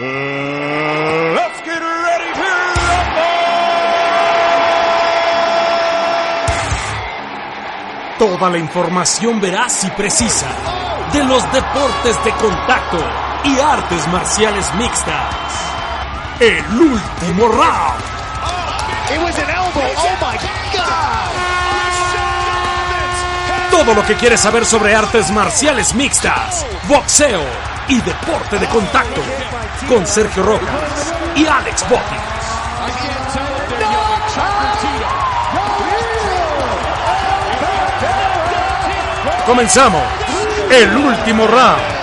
Let's get ready to Toda la información veraz y precisa de los deportes de contacto y artes marciales mixtas. El último round. It was an elbow. Oh my God. Todo lo que quieres saber sobre artes marciales mixtas, boxeo y deporte de contacto. Con Sergio Rojas y Alex Botti. Comenzamos el último round.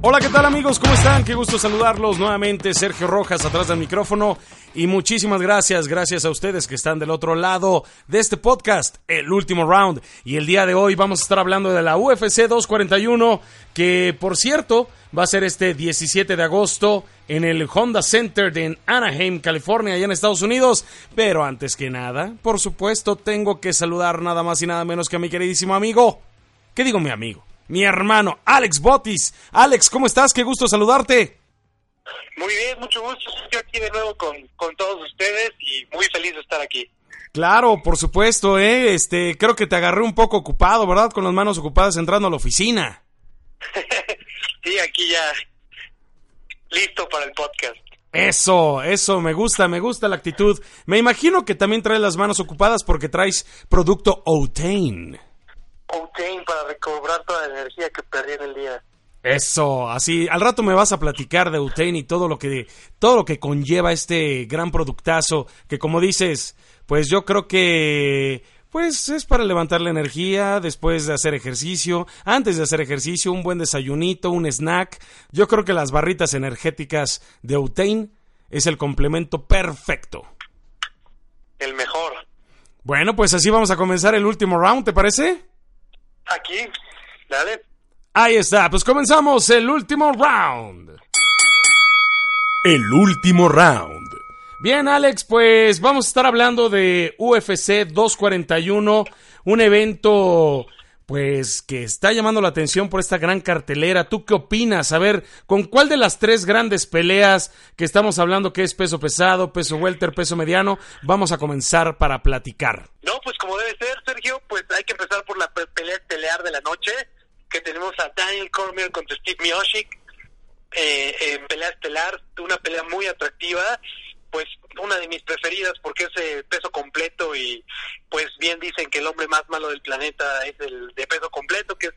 Hola, ¿qué tal amigos? ¿Cómo están? Qué gusto saludarlos nuevamente. Sergio Rojas atrás del micrófono. Y muchísimas gracias, gracias a ustedes que están del otro lado de este podcast, el último round. Y el día de hoy vamos a estar hablando de la UFC 241, que por cierto va a ser este 17 de agosto en el Honda Center de Anaheim, California, allá en Estados Unidos. Pero antes que nada, por supuesto, tengo que saludar nada más y nada menos que a mi queridísimo amigo. ¿Qué digo mi amigo? Mi hermano, Alex Botis. Alex, ¿cómo estás? Qué gusto saludarte. Muy bien, mucho gusto. Estoy aquí de nuevo con, con todos ustedes y muy feliz de estar aquí. Claro, por supuesto, ¿eh? Este, creo que te agarré un poco ocupado, ¿verdad? Con las manos ocupadas entrando a la oficina. sí, aquí ya listo para el podcast. Eso, eso, me gusta, me gusta la actitud. Me imagino que también traes las manos ocupadas porque traes producto Otane. Outane para recobrar toda la energía que perdí en el día. Eso, así, al rato me vas a platicar de Utane y todo lo que todo lo que conlleva este gran productazo que como dices, pues yo creo que pues es para levantar la energía después de hacer ejercicio, antes de hacer ejercicio, un buen desayunito, un snack. Yo creo que las barritas energéticas de Utane es el complemento perfecto. El mejor. Bueno, pues así vamos a comenzar el último round, ¿te parece? Aquí, dale. Ahí está, pues comenzamos el último round. El último round. Bien, Alex, pues vamos a estar hablando de UFC 241, un evento pues que está llamando la atención por esta gran cartelera. ¿Tú qué opinas? A ver, ¿con cuál de las tres grandes peleas que estamos hablando, que es peso pesado, peso welter, peso mediano, vamos a comenzar para platicar? No, pues como debe ser, Sergio, pues hay que empezar por la pelea estelar de la noche, que tenemos a Daniel Cormier contra Steve Miocic, eh, en pelea estelar, una pelea muy atractiva, pues una de mis preferidas porque es eh, peso completo y pues bien dicen que el hombre más malo del planeta es el de peso completo, que es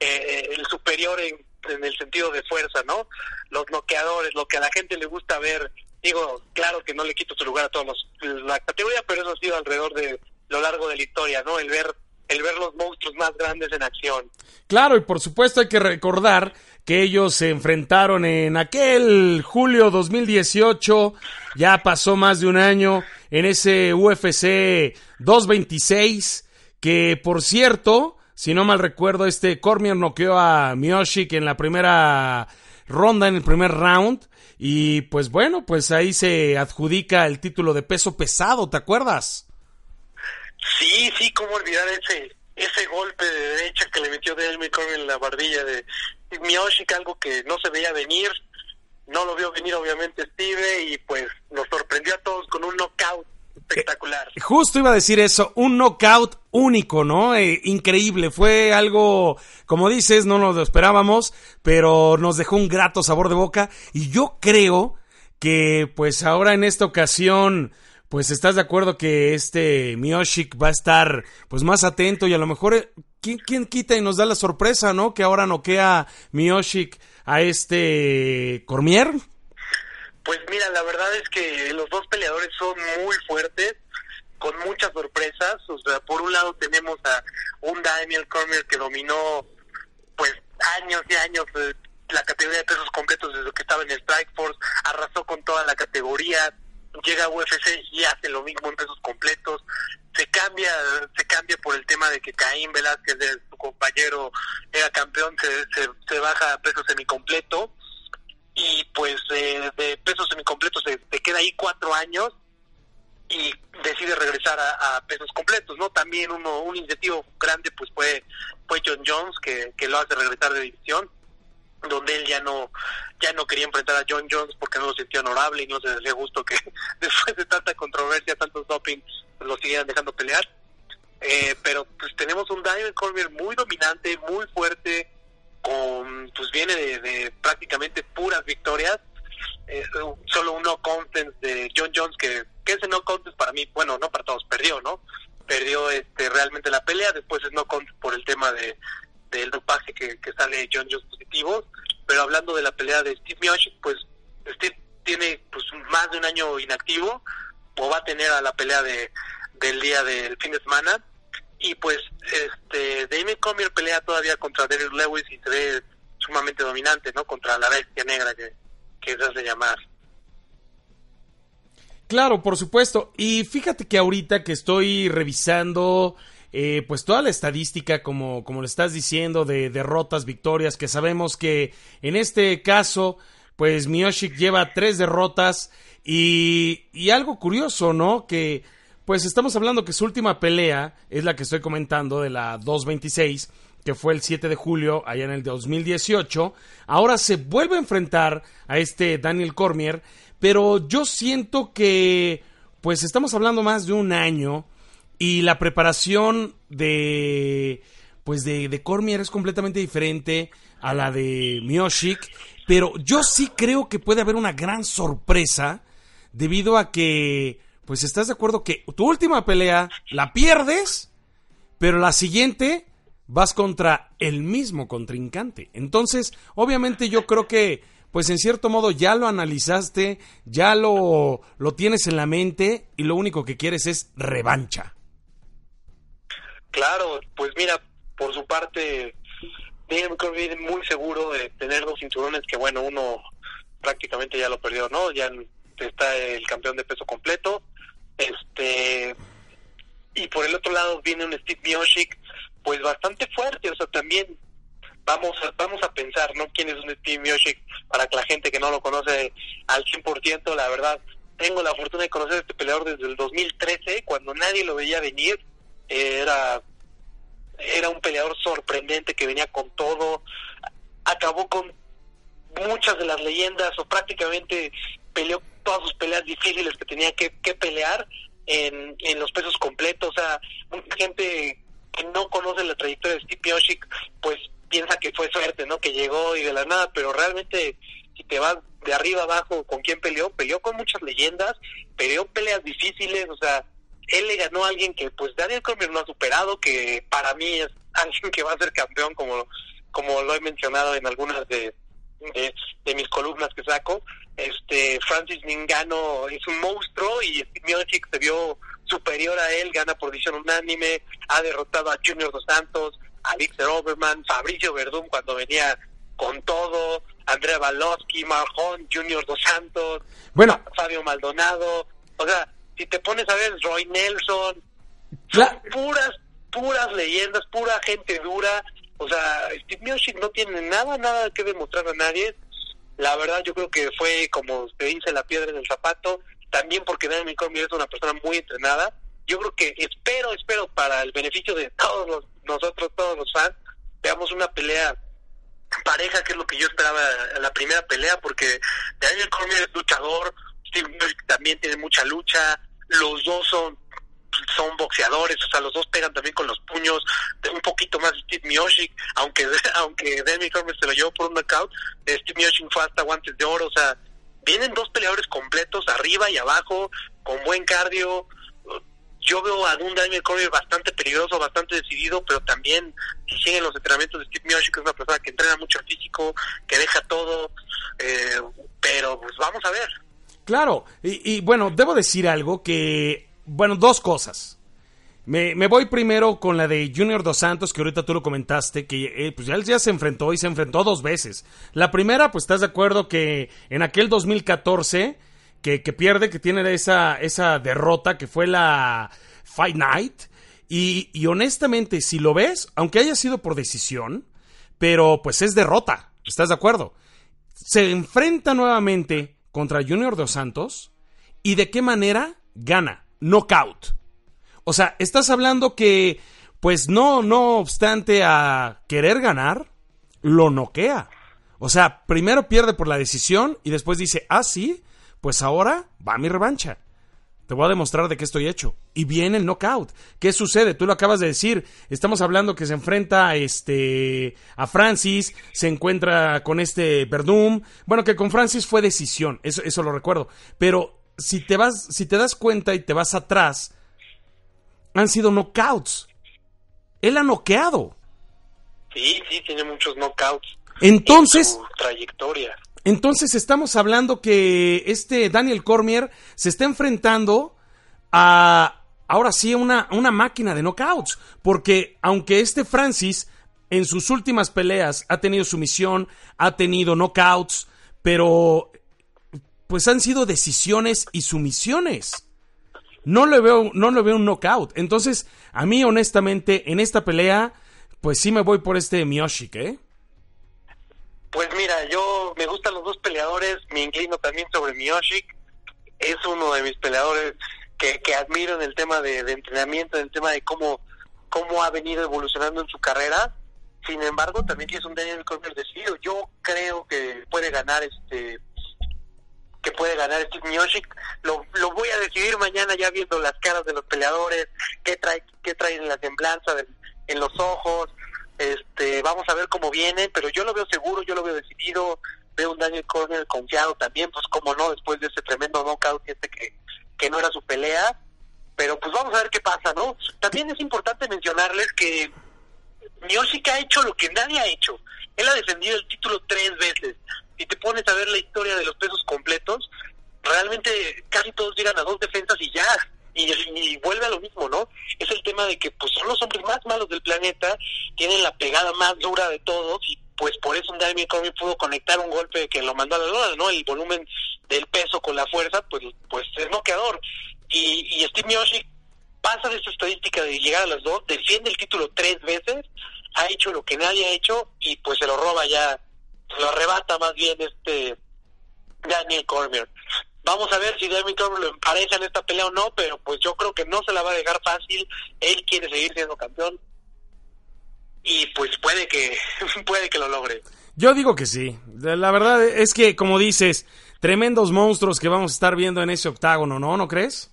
eh, el superior en, en el sentido de fuerza, ¿no? Los noqueadores, lo que a la gente le gusta ver, digo, claro que no le quito su lugar a todos los, la categoría, pero eso ha sido alrededor de lo largo de la historia, ¿no? El ver el ver los monstruos más grandes en acción. Claro, y por supuesto hay que recordar que ellos se enfrentaron en aquel julio 2018, ya pasó más de un año, en ese UFC 226, que por cierto, si no mal recuerdo, este Cormier noqueó a Miyoshik en la primera ronda, en el primer round, y pues bueno, pues ahí se adjudica el título de peso pesado, ¿te acuerdas? Sí, sí, cómo olvidar ese ese golpe de derecha que le metió Daniel Cormier en la barbilla de Miyoshik, algo que no se veía venir, no lo vio venir obviamente Steve y pues nos sorprendió a todos con un knockout espectacular. Justo iba a decir eso, un knockout único, ¿no? Eh, increíble, fue algo, como dices, no nos lo esperábamos, pero nos dejó un grato sabor de boca y yo creo que pues ahora en esta ocasión pues estás de acuerdo que este Miyoshik va a estar pues más atento y a lo mejor eh, ¿quién, quita y nos da la sorpresa, ¿no? Que ahora noquea Miyoshik a este Cormier. Pues mira, la verdad es que los dos peleadores son muy fuertes. con muchas sorpresas. O sea, por un lado tenemos a un Daniel Cormier que dominó pues años y años eh, la categoría de pesos completos desde que estaba en el Strike Force, arrasó con toda la categoría, llega a UFC y hace lo mismo en pesos completos, se cambia se cambia por el tema de que Caín Velázquez, de su compañero, era campeón, se, se, baja a peso semicompleto y pues de, de pesos semicompletos se, se queda ahí cuatro años y decide regresar a, a, pesos completos, ¿no? También uno un incentivo grande pues fue fue John Jones que, que lo hace regresar de división donde él ya no ya no quería enfrentar a John Jones porque no lo sentía honorable y no se le gustó que después de tanta controversia, tantos doping, lo siguieran dejando pelear. Eh, pero pues tenemos un Daniel Cormier muy dominante, muy fuerte, con pues viene de, de prácticamente puras victorias. Eh, solo un no contest de John Jones que, que ese no contest para mí, bueno, no para todos, perdió, ¿no? Perdió este realmente la pelea, después es no contest por el tema de del dopaje que, que sale John Jones positivos, pero hablando de la pelea de Steve Miocic, pues Steve tiene pues más de un año inactivo, o va a tener a la pelea de del día del fin de semana, y pues este Damien Cormier pelea todavía contra Derrick Lewis y se ve sumamente dominante, ¿no? Contra la bestia negra que, que es de llamar. Claro, por supuesto. Y fíjate que ahorita que estoy revisando eh, pues toda la estadística, como, como le estás diciendo, de derrotas, victorias, que sabemos que en este caso, pues Miyoshik lleva tres derrotas y, y algo curioso, ¿no? Que pues estamos hablando que su última pelea es la que estoy comentando de la 226 que fue el 7 de julio allá en el 2018. Ahora se vuelve a enfrentar a este Daniel Cormier, pero yo siento que pues estamos hablando más de un año y la preparación de pues de, de Cormier es completamente diferente a la de Miyoshik, pero yo sí creo que puede haber una gran sorpresa debido a que pues estás de acuerdo que tu última pelea la pierdes, pero la siguiente vas contra el mismo contrincante. Entonces, obviamente yo creo que, pues en cierto modo ya lo analizaste, ya lo, lo tienes en la mente y lo único que quieres es revancha. Claro, pues mira, por su parte, Daniel Cormier muy seguro de tener dos cinturones que, bueno, uno prácticamente ya lo perdió, ¿no? Ya está el campeón de peso completo. Este y por el otro lado viene un Steve Miocic pues bastante fuerte, o sea, también vamos a, vamos a pensar, ¿no? ¿Quién es un Steve Miocic? Para que la gente que no lo conoce al 100%, la verdad, tengo la fortuna de conocer a este peleador desde el 2013, cuando nadie lo veía venir, era era un peleador sorprendente que venía con todo, acabó con muchas de las leyendas o prácticamente peleó todas sus peleas difíciles que tenía que, que pelear en, en los pesos completos, o sea, mucha gente que no conoce la trayectoria de Steve Miocic, pues piensa que fue suerte, ¿no? Que llegó y de la nada, pero realmente si te vas de arriba abajo con quién peleó, peleó con muchas leyendas, peleó peleas difíciles, o sea, él le ganó a alguien que pues Daniel Cormier no ha superado, que para mí es alguien que va a ser campeón como como lo he mencionado en algunas de, de, de mis columnas que saco. Este Francis Ningano es un monstruo y Steve Miocic se vio superior a él, gana por decisión unánime, ha derrotado a Junior Dos Santos, a Victor Oberman, Fabricio Verdún cuando venía con todo, Andrea Balowski, Marjón, Junior Dos Santos, bueno, Fabio Maldonado, o sea, si te pones a ver Roy Nelson, son puras, puras leyendas, pura gente dura, o sea, Steve Miocic no tiene nada, nada que demostrar a nadie, la verdad yo creo que fue como se dice la piedra en el zapato, también porque Daniel Cormier es una persona muy entrenada. Yo creo que espero, espero para el beneficio de todos los, nosotros, todos los fans, veamos una pelea pareja, que es lo que yo esperaba la primera pelea, porque Daniel Cormier es luchador, Steve también tiene mucha lucha, los dos son son boxeadores, o sea, los dos pegan también con los puños, un poquito más Steve Miocic, aunque aunque Daniel Cormier se lo llevó por un knockout, Steve Miocic fue hasta guantes de oro, o sea, vienen dos peleadores completos, arriba y abajo, con buen cardio. Yo veo a un Daniel Cormier bastante peligroso, bastante decidido, pero también si siguen los entrenamientos de Steve Miocic, es una persona que entrena mucho físico, que deja todo, eh, pero pues vamos a ver. Claro, y, bueno, debo decir algo que bueno, dos cosas. Me, me, voy primero con la de Junior Dos Santos, que ahorita tú lo comentaste, que eh, pues ya él ya se enfrentó y se enfrentó dos veces. La primera, pues estás de acuerdo que en aquel 2014, que, que pierde, que tiene esa, esa derrota, que fue la Fight Night. Y honestamente, si lo ves, aunque haya sido por decisión, pero pues es derrota, ¿estás de acuerdo? Se enfrenta nuevamente contra Junior Dos Santos y de qué manera gana, knockout. O sea, estás hablando que, pues no, no obstante a querer ganar, lo noquea. O sea, primero pierde por la decisión y después dice, ah, sí, pues ahora va mi revancha. Te voy a demostrar de qué estoy hecho. Y viene el knockout. ¿Qué sucede? Tú lo acabas de decir. Estamos hablando que se enfrenta este, a Francis, se encuentra con este Verdum. Bueno, que con Francis fue decisión, eso, eso lo recuerdo. Pero si te vas, si te das cuenta y te vas atrás, han sido knockouts. Él ha noqueado. Sí, sí, tiene muchos knockouts. Entonces, en su trayectoria. Entonces estamos hablando que este Daniel Cormier se está enfrentando a ahora sí una, una máquina de knockouts. Porque aunque este Francis en sus últimas peleas ha tenido sumisión, ha tenido knockouts, pero pues han sido decisiones y sumisiones. No le veo, no le veo un knockout. Entonces, a mí, honestamente, en esta pelea, pues sí me voy por este Miyoshik, ¿eh? Pues mira, yo me gustan los dos peleadores, me inclino también sobre Miyoshik. Es uno de mis peleadores que, que admiro en el tema de, entrenamiento, en el tema de cómo, cómo ha venido evolucionando en su carrera. Sin embargo, también es un Daniel Cormier decidido. Yo creo que puede ganar este que puede ganar Steve Miocic. Lo, lo voy a decidir mañana ya viendo las caras de los peleadores, qué trae, qué traen en la semblanza, en los ojos. Este, vamos a ver cómo viene, pero yo lo veo seguro, yo lo veo decidido. Veo un Daniel Cormier confiado también, pues como no, después de ese tremendo knockout este que, que no era su pelea. Pero pues vamos a ver qué pasa, ¿no? También es importante mencionarles que Miocic ha hecho lo que nadie ha hecho. Él ha defendido el título tres veces si te pones a ver la historia de los pesos completos, realmente casi todos llegan a dos defensas y ya, y, y, vuelve a lo mismo, ¿no? Es de que pues son los hombres más malos del planeta, tienen la pegada más dura de todos y pues por eso un Damien Cormier pudo conectar un golpe que lo mandó a la lona, ¿no? El volumen del peso con la fuerza, pues pues es noqueador. Y, y Steve Miocic pasa de esa estadística de llegar a las dos, defiende el título tres veces, ha hecho lo que nadie ha hecho y pues se lo roba ya lo arrebata más bien este Daniel Cormier. Vamos a ver si Daniel Cormier lo empareja en esta pelea o no, pero pues yo creo que no se la va a dejar fácil. Él quiere seguir siendo campeón y pues puede que puede que lo logre. Yo digo que sí. La verdad es que como dices, tremendos monstruos que vamos a estar viendo en ese octágono, ¿no? ¿No crees?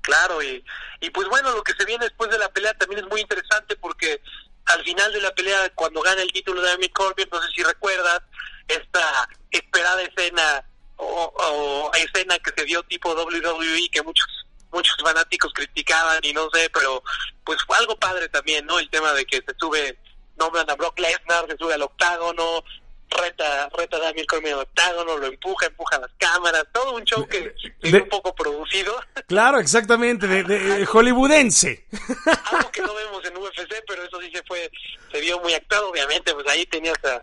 Claro, y, y pues bueno, lo que se viene después de la pelea también es muy interesante porque al final de la pelea, cuando gana el título de Amy Corbin, no sé si recuerdas, esta esperada escena o, o, escena que se dio tipo WWE que muchos muchos fanáticos criticaban y no sé, pero pues fue algo padre también, ¿no? El tema de que se sube, nombran a Brock Lesnar, se sube al octágono, reta, reta a Daniel Cormier al octágono, lo empuja, empuja las cámaras, todo un show que es un poco producido. Claro, exactamente, de, de, hollywoodense. Algo que no vemos en UFC, pero eso sí se fue, se vio muy actuado, obviamente, pues ahí tenías a,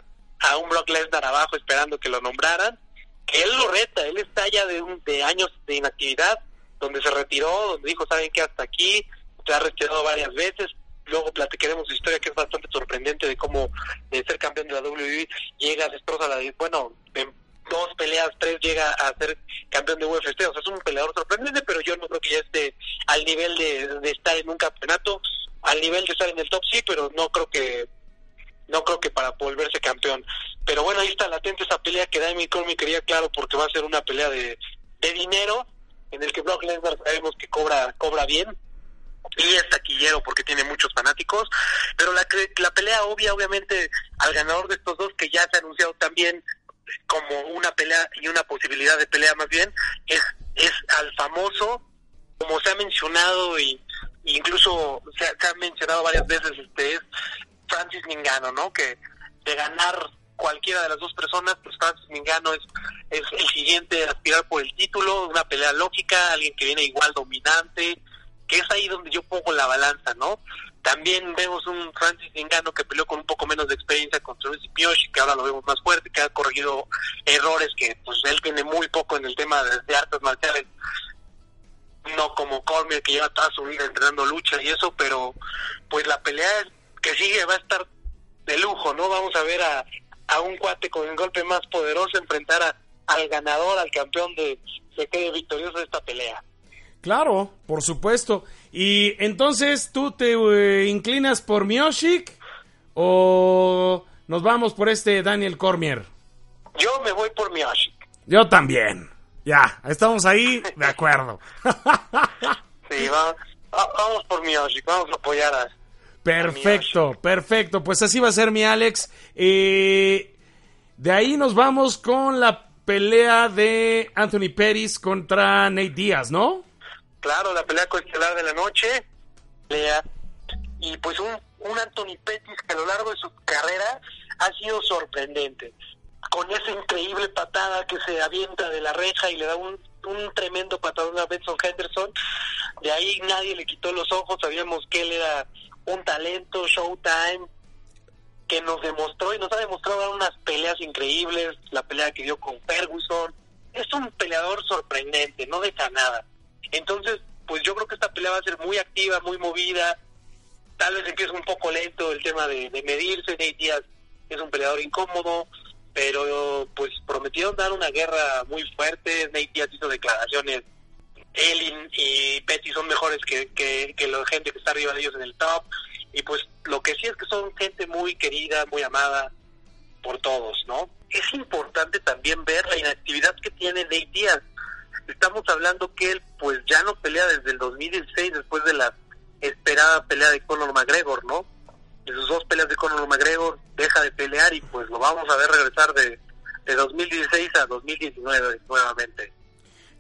a un Brock Lesnar abajo esperando que lo nombraran, que él lo reta, él está ya de, un, de años de inactividad, donde se retiró, donde dijo, ¿saben qué? Hasta aquí, se ha retirado varias veces, luego platicaremos su historia que es bastante sorprendente de cómo de ser campeón de la WWE llega, destroza la bueno, en dos peleas, tres llega a ser campeón de UFC, o sea es un peleador sorprendente, pero yo no creo que ya esté al nivel de, de estar en un campeonato, al nivel de estar en el top sí, pero no creo que no creo que para volverse campeón. Pero bueno, ahí está latente esa pelea que Damien Cormier quería claro porque va a ser una pelea de, de dinero en el que Brock Lesnar sabemos que cobra cobra bien y es taquillero porque tiene muchos fanáticos, pero la, la pelea obvia, obviamente, al ganador de estos dos, que ya se ha anunciado también como una pelea y una posibilidad de pelea más bien, es, es al famoso, como se ha mencionado y incluso se se ha mencionado varias veces, este es Francis Mingano, ¿no? Que de ganar cualquiera de las dos personas, pues Francis Mingano es es el siguiente a aspirar por el título, una pelea lógica, alguien que viene igual dominante, que es ahí donde yo pongo la balanza, ¿no? También vemos un Francis Ngannou que peleó con un poco menos de experiencia contra Luis Miyoshi, que ahora lo vemos más fuerte, que ha corregido errores que pues él tiene muy poco en el tema de, de artes marciales, no como Cormier que lleva toda su vida entrenando lucha y eso, pero pues la pelea que sigue va a estar de lujo, ¿no? Vamos a ver a, a un cuate con el golpe más poderoso enfrentar a, al ganador, al campeón de, de quede victorioso de esta pelea. Claro, por supuesto. Y entonces, ¿tú te eh, inclinas por Mioshik o nos vamos por este Daniel Cormier? Yo me voy por Mioshik. Yo también. Ya, estamos ahí de acuerdo. sí, vamos, vamos por Mioshik, vamos a apoyar a... Perfecto, perfecto. Pues así va a ser mi Alex. Eh, de ahí nos vamos con la pelea de Anthony Pettis contra Nate Díaz, ¿no? Claro, la pelea coestelar de la noche. Y pues un, un Anthony Pettis que a lo largo de su carrera ha sido sorprendente. Con esa increíble patada que se avienta de la reja y le da un, un tremendo patadón a Benson Henderson. De ahí nadie le quitó los ojos. Sabíamos que él era un talento, Showtime, que nos demostró y nos ha demostrado dar unas peleas increíbles. La pelea que dio con Ferguson. Es un peleador sorprendente, no deja nada. Entonces, pues yo creo que esta pelea va a ser muy activa, muy movida. Tal vez empieza un poco lento el tema de, de medirse. Nate Díaz es un peleador incómodo, pero pues prometieron dar una guerra muy fuerte. Nate Díaz hizo declaraciones. Él y, y Petty son mejores que, que, que la gente que está arriba de ellos en el top. Y pues lo que sí es que son gente muy querida, muy amada por todos, ¿no? Es importante también ver la inactividad que tiene Nate Díaz estamos hablando que él pues ya no pelea desde el 2016 después de la esperada pelea de Conor McGregor, ¿no? De sus dos peleas de Conor McGregor deja de pelear y pues lo vamos a ver regresar de, de 2016 a 2019 nuevamente.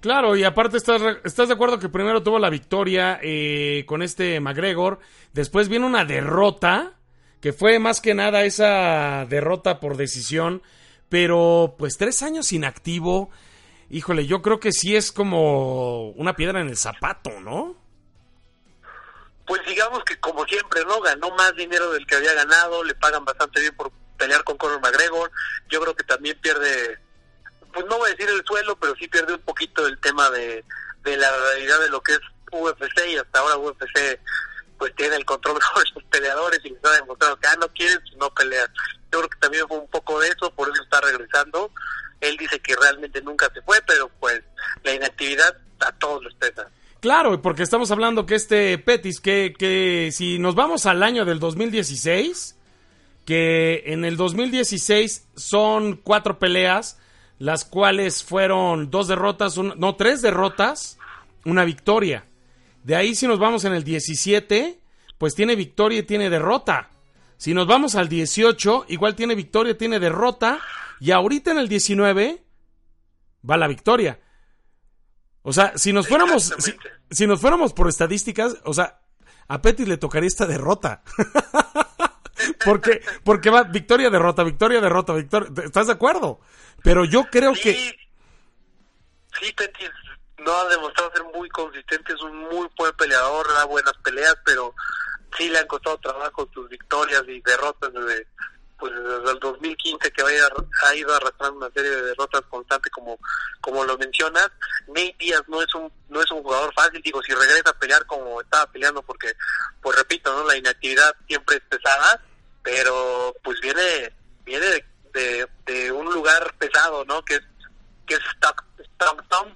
Claro, y aparte estás, estás de acuerdo que primero tuvo la victoria eh, con este McGregor, después viene una derrota, que fue más que nada esa derrota por decisión, pero pues tres años inactivo, híjole, yo creo que sí es como una piedra en el zapato, ¿no? Pues digamos que como siempre, ¿no? Ganó más dinero del que había ganado, le pagan bastante bien por pelear con Conor McGregor. Yo creo que también pierde, pues no voy a decir el suelo, pero sí pierde un poquito el tema de, de la realidad de lo que es UFC y hasta ahora UFC pues tiene el control sobre sus peleadores y les ha demostrado que ah, no quieren, no pelean. Yo creo que también fue un poco de eso, por eso está regresando él dice que realmente nunca se fue, pero pues la inactividad a todos les pesa. Claro, porque estamos hablando que este Petis, que, que si nos vamos al año del 2016, que en el 2016 son cuatro peleas, las cuales fueron dos derrotas, un, no, tres derrotas, una victoria. De ahí si nos vamos en el 17, pues tiene victoria y tiene derrota. Si nos vamos al 18, igual tiene victoria, tiene derrota. Y ahorita en el 19 va la victoria. O sea, si nos fuéramos, si, si, nos fuéramos por estadísticas, o sea, a Pettis le tocaría esta derrota. porque, porque va victoria, derrota, victoria, derrota, victoria. ¿Estás de acuerdo? Pero yo creo sí, que. Sí, Pettis no ha demostrado ser muy consistente, es un muy buen peleador, da buenas peleas, pero sí le han costado trabajo sus victorias y derrotas desde pues desde el 2015 que vaya, ha ido arrastrando una serie de derrotas constantes como como lo mencionas Nate Díaz no es un no es un jugador fácil digo si regresa a pelear como estaba peleando porque pues repito no la inactividad siempre es pesada pero pues viene viene de, de, de un lugar pesado no que es que es Stockton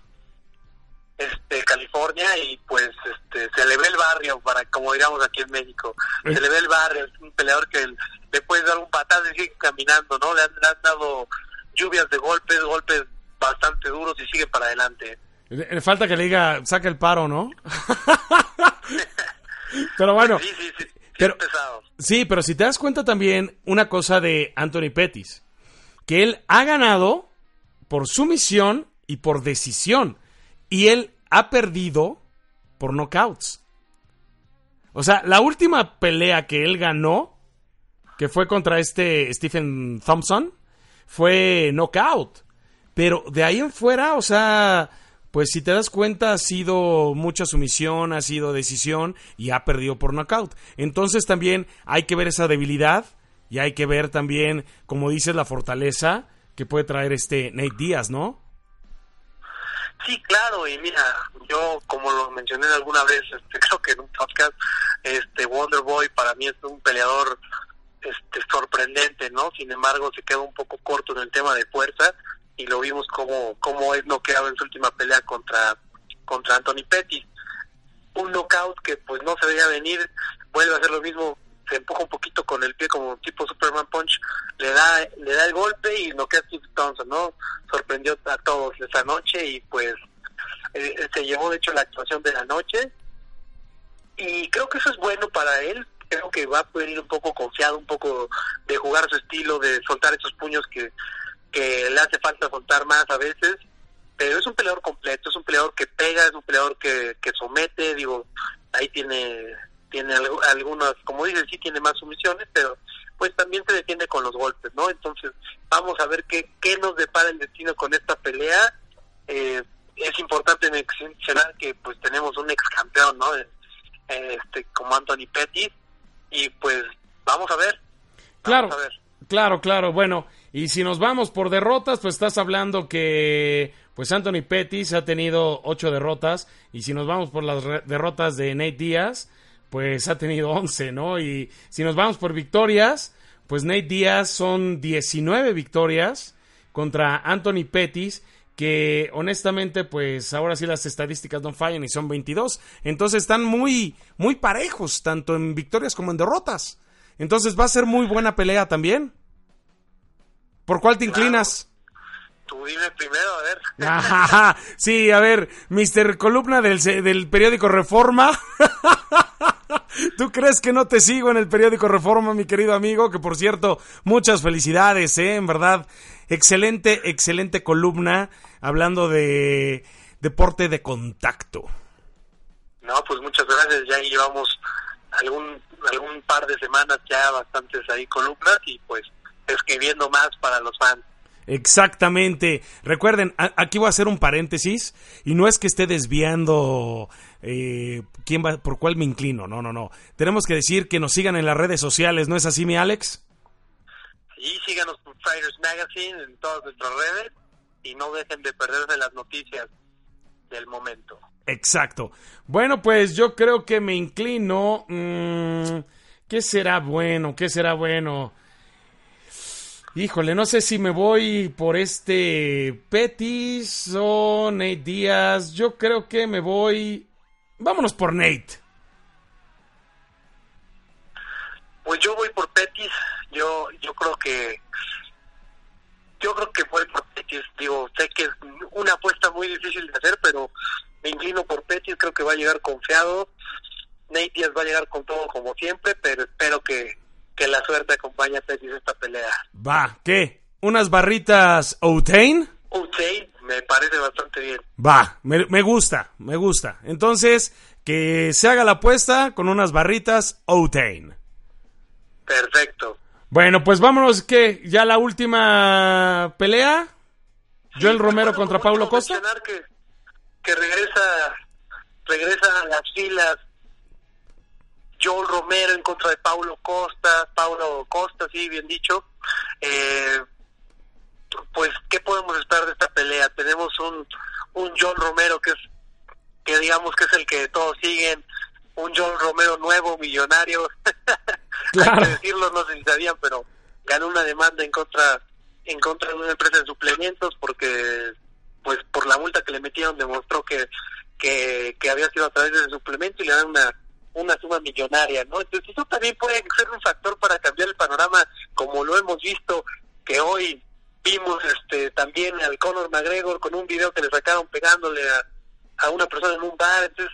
este California y pues este se le ve el barrio para como digamos aquí en México. Se le ve el barrio es un peleador que le puedes dar un patado y sigue caminando no le han, le han, dado lluvias de golpes golpes bastante duros y sigue para adelante. Le, falta que le diga saca el paro no pero bueno sí, sí, sí, pero, sí pero si te das cuenta también una cosa de Anthony Pettis que él ha ganado por sumisión y por decisión y él ha perdido por knockouts. O sea, la última pelea que él ganó, que fue contra este Stephen Thompson, fue knockout. Pero de ahí en fuera, o sea, pues si te das cuenta, ha sido mucha sumisión, ha sido decisión y ha perdido por knockout. Entonces también hay que ver esa debilidad y hay que ver también, como dices, la fortaleza que puede traer este Nate Díaz, ¿no? Sí, claro, y mira, yo como lo mencioné alguna vez, este, creo que en un podcast, este Wonderboy para mí es un peleador este, sorprendente, ¿no? Sin embargo, se queda un poco corto en el tema de fuerza y lo vimos como, como es noqueado en su última pelea contra, contra Anthony Pettis. Un knockout que pues no se veía venir, vuelve a hacer lo mismo, se empuja un poquito con el pie como tipo Superman Punch, le da, le da el golpe y noquea a Steve Thompson, ¿no? Sorprendió a todos esa noche y pues eh, se llevó de hecho la actuación de la noche. Y creo que eso es bueno para él. Creo que va a poder ir un poco confiado un poco de jugar su estilo de soltar esos puños que que le hace falta soltar más a veces, pero es un peleador completo, es un peleador que pega, es un peleador que, que somete, digo, ahí tiene tiene algunas, como dices, sí tiene más sumisiones, pero pues también se defiende con los golpes, ¿no? Entonces, vamos a ver qué, qué nos depara el destino con esta pelea. Eh, es importante mencionar que pues tenemos un ex campeón, ¿no? Este, como Anthony Pettis, y pues vamos a ver. Claro, claro, claro. Bueno, y si nos vamos por derrotas, pues estás hablando que pues Anthony Pettis ha tenido ocho derrotas. Y si nos vamos por las derrotas de Nate Díaz, pues ha tenido once, ¿no? Y si nos vamos por victorias, pues Nate Díaz son 19 victorias contra Anthony Pettis que honestamente pues ahora sí las estadísticas no fallan y son 22. Entonces están muy muy parejos tanto en victorias como en derrotas. Entonces va a ser muy buena pelea también. ¿Por cuál te inclinas? Tú dime primero, a ver. sí, a ver, Mister Columna del, del periódico Reforma. ¿Tú crees que no te sigo en el periódico Reforma, mi querido amigo? Que por cierto, muchas felicidades, ¿eh? En verdad, excelente, excelente columna hablando de deporte de contacto. No, pues muchas gracias. Ya llevamos algún, algún par de semanas ya bastantes ahí columnas y pues escribiendo más para los fans. Exactamente. Recuerden, aquí voy a hacer un paréntesis y no es que esté desviando eh, quién va, por cuál me inclino. No, no, no. Tenemos que decir que nos sigan en las redes sociales, ¿no es así, mi Alex? Sí, síganos por Fighters Magazine en todas nuestras redes y no dejen de perderse las noticias del momento. Exacto. Bueno, pues yo creo que me inclino. Mmm, ¿Qué será bueno? ¿Qué será bueno? Híjole, no sé si me voy por este Petis o Nate Díaz. Yo creo que me voy. Vámonos por Nate. Pues yo voy por Petis. Yo, yo creo que. Yo creo que voy por Petis. Digo, sé que es una apuesta muy difícil de hacer, pero me inclino por Petis. Creo que va a llegar confiado. Nate Díaz va a llegar con todo como siempre, pero espero que que la suerte acompañe a Pettis esta pelea. Va, ¿qué? ¿Unas barritas Outain? Outain, me parece bastante bien. Va, me, me, gusta, me gusta. Entonces, que se haga la apuesta con unas barritas Outain. Perfecto. Bueno, pues vámonos, ¿qué? ¿Ya la última pelea? Joel Romero contra Paulo Costa. Que, que regresa, regresa a las filas Joel Romero en contra de Paulo Costa, Paulo Costa, sí, bien dicho. Eh, pues, ¿qué podemos esperar de esta pelea? Tenemos un, un Joel Romero que es, que digamos que es el que todos siguen, un Joel Romero nuevo, millonario. Hay que decirlo, no sé si sabían, pero ganó una demanda en contra en contra de una empresa de suplementos porque pues por la multa que le metieron demostró que que, que había sido a través de suplemento y le dan una una suma millonaria, ¿no? Entonces eso también puede ser un factor para cambiar el panorama, como lo hemos visto que hoy vimos este también al Conor McGregor con un video que le sacaron pegándole a, a una persona en un bar, entonces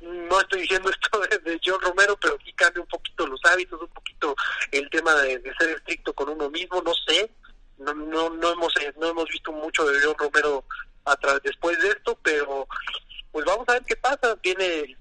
no estoy diciendo esto de, John Romero, pero sí cambia un poquito los hábitos, un poquito el tema de, ser estricto con uno mismo, no sé, no no no hemos no hemos visto mucho de John Romero a después de esto, pero pues vamos a ver qué pasa, viene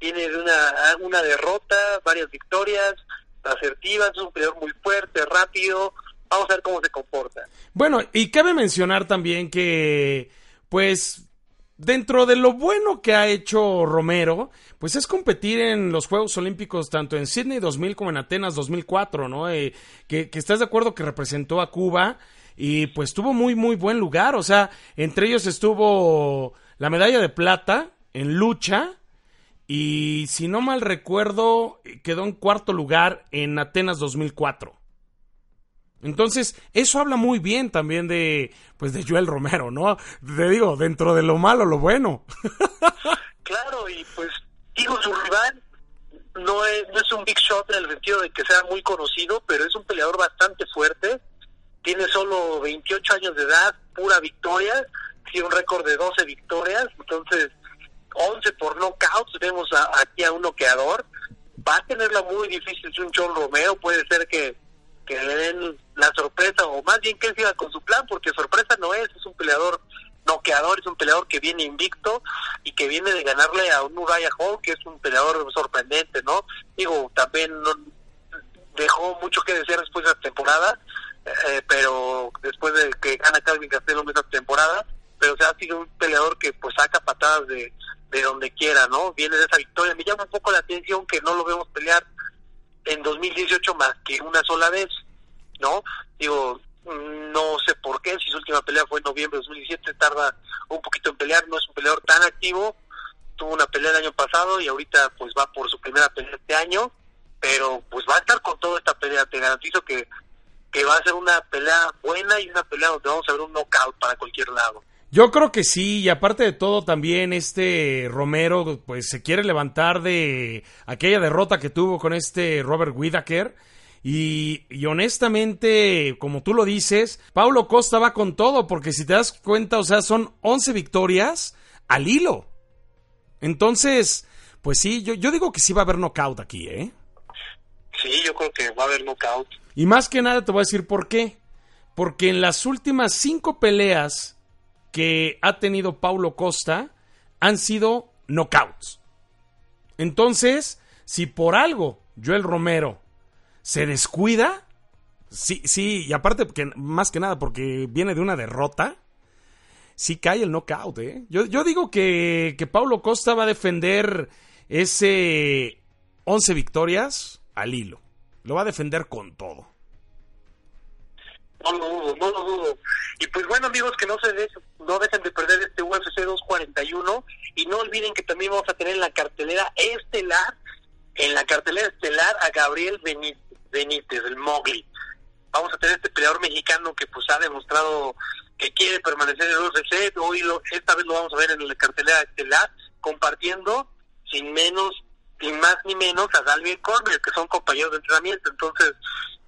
viene de una, una derrota, varias victorias asertivas, es un peleador muy fuerte, rápido. Vamos a ver cómo se comporta. Bueno, y cabe mencionar también que, pues, dentro de lo bueno que ha hecho Romero, pues es competir en los Juegos Olímpicos tanto en Sydney 2000 como en Atenas 2004, ¿no? Eh, que, que estás de acuerdo que representó a Cuba y pues tuvo muy, muy buen lugar, o sea, entre ellos estuvo la medalla de plata en lucha y si no mal recuerdo quedó en cuarto lugar en Atenas 2004. Entonces, eso habla muy bien también de, pues, de Joel Romero, ¿no? Te digo, dentro de lo malo, lo bueno. claro, y pues, digo, su rival no es, no es un big shot en el sentido de que sea muy conocido, pero es un peleador bastante fuerte. Tiene solo 28 años de edad, pura victoria, tiene un récord de 12 victorias, entonces 11 por knockouts, vemos aquí a un noqueador. Va a tenerla muy difícil un John Romero, puede ser que que le den la sorpresa, o más bien que él siga con su plan, porque sorpresa no es, es un peleador noqueador, es un peleador que viene invicto y que viene de ganarle a un Uriah Hall, que es un peleador sorprendente, ¿no? Digo, también dejó mucho que desear después de la temporada, eh, pero después de que gana Calvin Castelo esa temporada, pero o sea, ha sido un peleador que pues saca patadas de, de donde quiera, ¿no? Viene de esa victoria. Me llama un poco la atención que no lo vemos pelear en 2018 más que una sola vez, ¿no? Digo, no sé por qué, si su última pelea fue en noviembre de 2017, tarda un poquito en pelear, no es un peleador tan activo, tuvo una pelea el año pasado y ahorita pues va por su primera pelea este año, pero pues va a estar con toda esta pelea, te garantizo que, que va a ser una pelea buena y una pelea donde vamos a ver un knockout para cualquier lado. Yo creo que sí, y aparte de todo también este Romero pues se quiere levantar de aquella derrota que tuvo con este Robert Whittaker. Y, y, honestamente, como tú lo dices, Paulo Costa va con todo, porque si te das cuenta, o sea, son 11 victorias al hilo. Entonces, pues sí, yo, yo digo que sí va a haber knockout aquí, ¿eh? Sí, yo creo que va a haber knockout. Y más que nada te voy a decir por qué. Porque en las últimas cinco peleas que ha tenido Paulo Costa han sido knockouts. Entonces, si por algo Joel Romero se descuida, sí, sí, y aparte, que, más que nada porque viene de una derrota, sí cae el knockout, ¿eh? Yo, yo digo que, que Paulo Costa va a defender ese 11 victorias al hilo. Lo va a defender con todo. No lo dudo, no lo dudo. Y pues bueno, amigos, que no se no dejen de perder este UFC 241 y no olviden que también vamos a tener en la cartelera estelar, en la cartelera estelar a Gabriel Benítez, el Mowgli. Vamos a tener este peleador mexicano que pues ha demostrado que quiere permanecer en el UFC. Hoy lo, esta vez lo vamos a ver en la cartelera estelar compartiendo sin menos ni más ni menos a Dalvin Cormier, que son compañeros de entrenamiento. Entonces,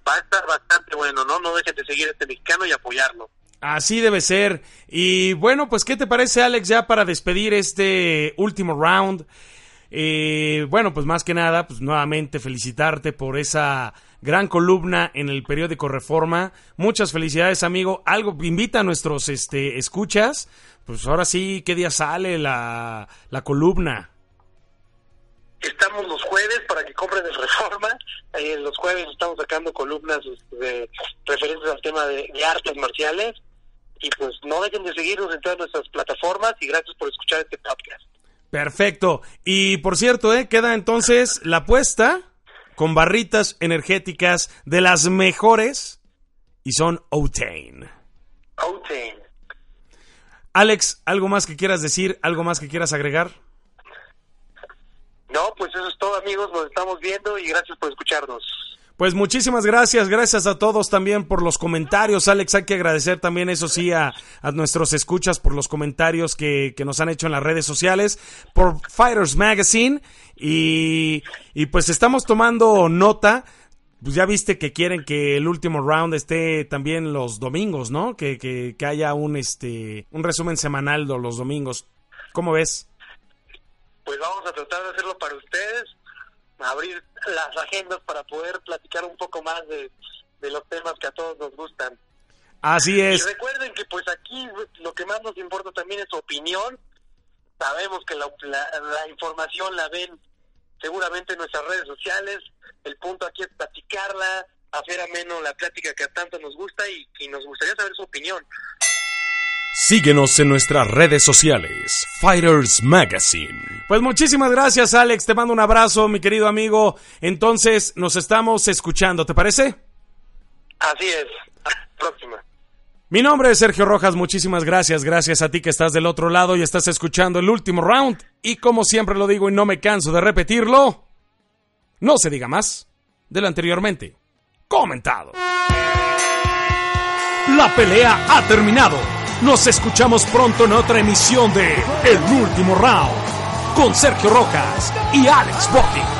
va a estar bastante bueno, ¿no? No dejen de seguir a este mexicano y apoyarlo. Así debe ser. Y bueno, pues, ¿qué te parece, Alex, ya para despedir este último round? Eh, bueno, pues más que nada, pues nuevamente felicitarte por esa gran columna en el periódico Reforma. Muchas felicidades, amigo. Algo invita a nuestros este, escuchas. Pues ahora sí, ¿qué día sale la, la columna? Estamos los jueves para que compren el Reforma. Eh, los jueves estamos sacando columnas este, de, referentes al tema de, artes marciales. Y pues no dejen de seguirnos en todas nuestras plataformas y gracias por escuchar este podcast. Perfecto. Y por cierto, ¿eh? queda entonces la apuesta con barritas energéticas de las mejores y son Otane. Otane. Alex, ¿algo más que quieras decir? ¿Algo más que quieras agregar? No, pues eso es todo amigos, nos estamos viendo y gracias por escucharnos. Pues muchísimas gracias, gracias a todos también por los comentarios. Alex, hay que agradecer también, eso sí, a, nuestros escuchas por los comentarios que, que, nos han hecho en las redes sociales, por Fighters Magazine. Y, y pues estamos tomando nota. Pues ya viste que quieren que el último round esté también los domingos, ¿no? Que, que, que haya un, este, un resumen semanal de los domingos. ¿Cómo ves? Pues vamos a tratar de hacerlo para ustedes, abrir las agendas para poder platicar un poco más de, los temas que a todos nos gustan. Así es. Y recuerden que pues aquí lo que más nos importa también es opinión. Sabemos que la, la, información la ven seguramente en nuestras redes sociales. El punto aquí es platicarla, hacer ameno la plática que a tanto nos gusta y, y nos gustaría saber su opinión. Síguenos en nuestras redes sociales, Fighters Magazine. Pues muchísimas gracias Alex, te mando un abrazo mi querido amigo. Entonces nos estamos escuchando, ¿te parece? Así es, hasta la próxima. Mi nombre es Sergio Rojas, muchísimas gracias, gracias a ti que estás del otro lado y estás escuchando el último round. Y como siempre lo digo y no me canso de repetirlo, no se diga más de lo anteriormente comentado. La pelea ha terminado. Nos escuchamos pronto en otra emisión de El Último Round con Sergio Rojas y Alex Botti.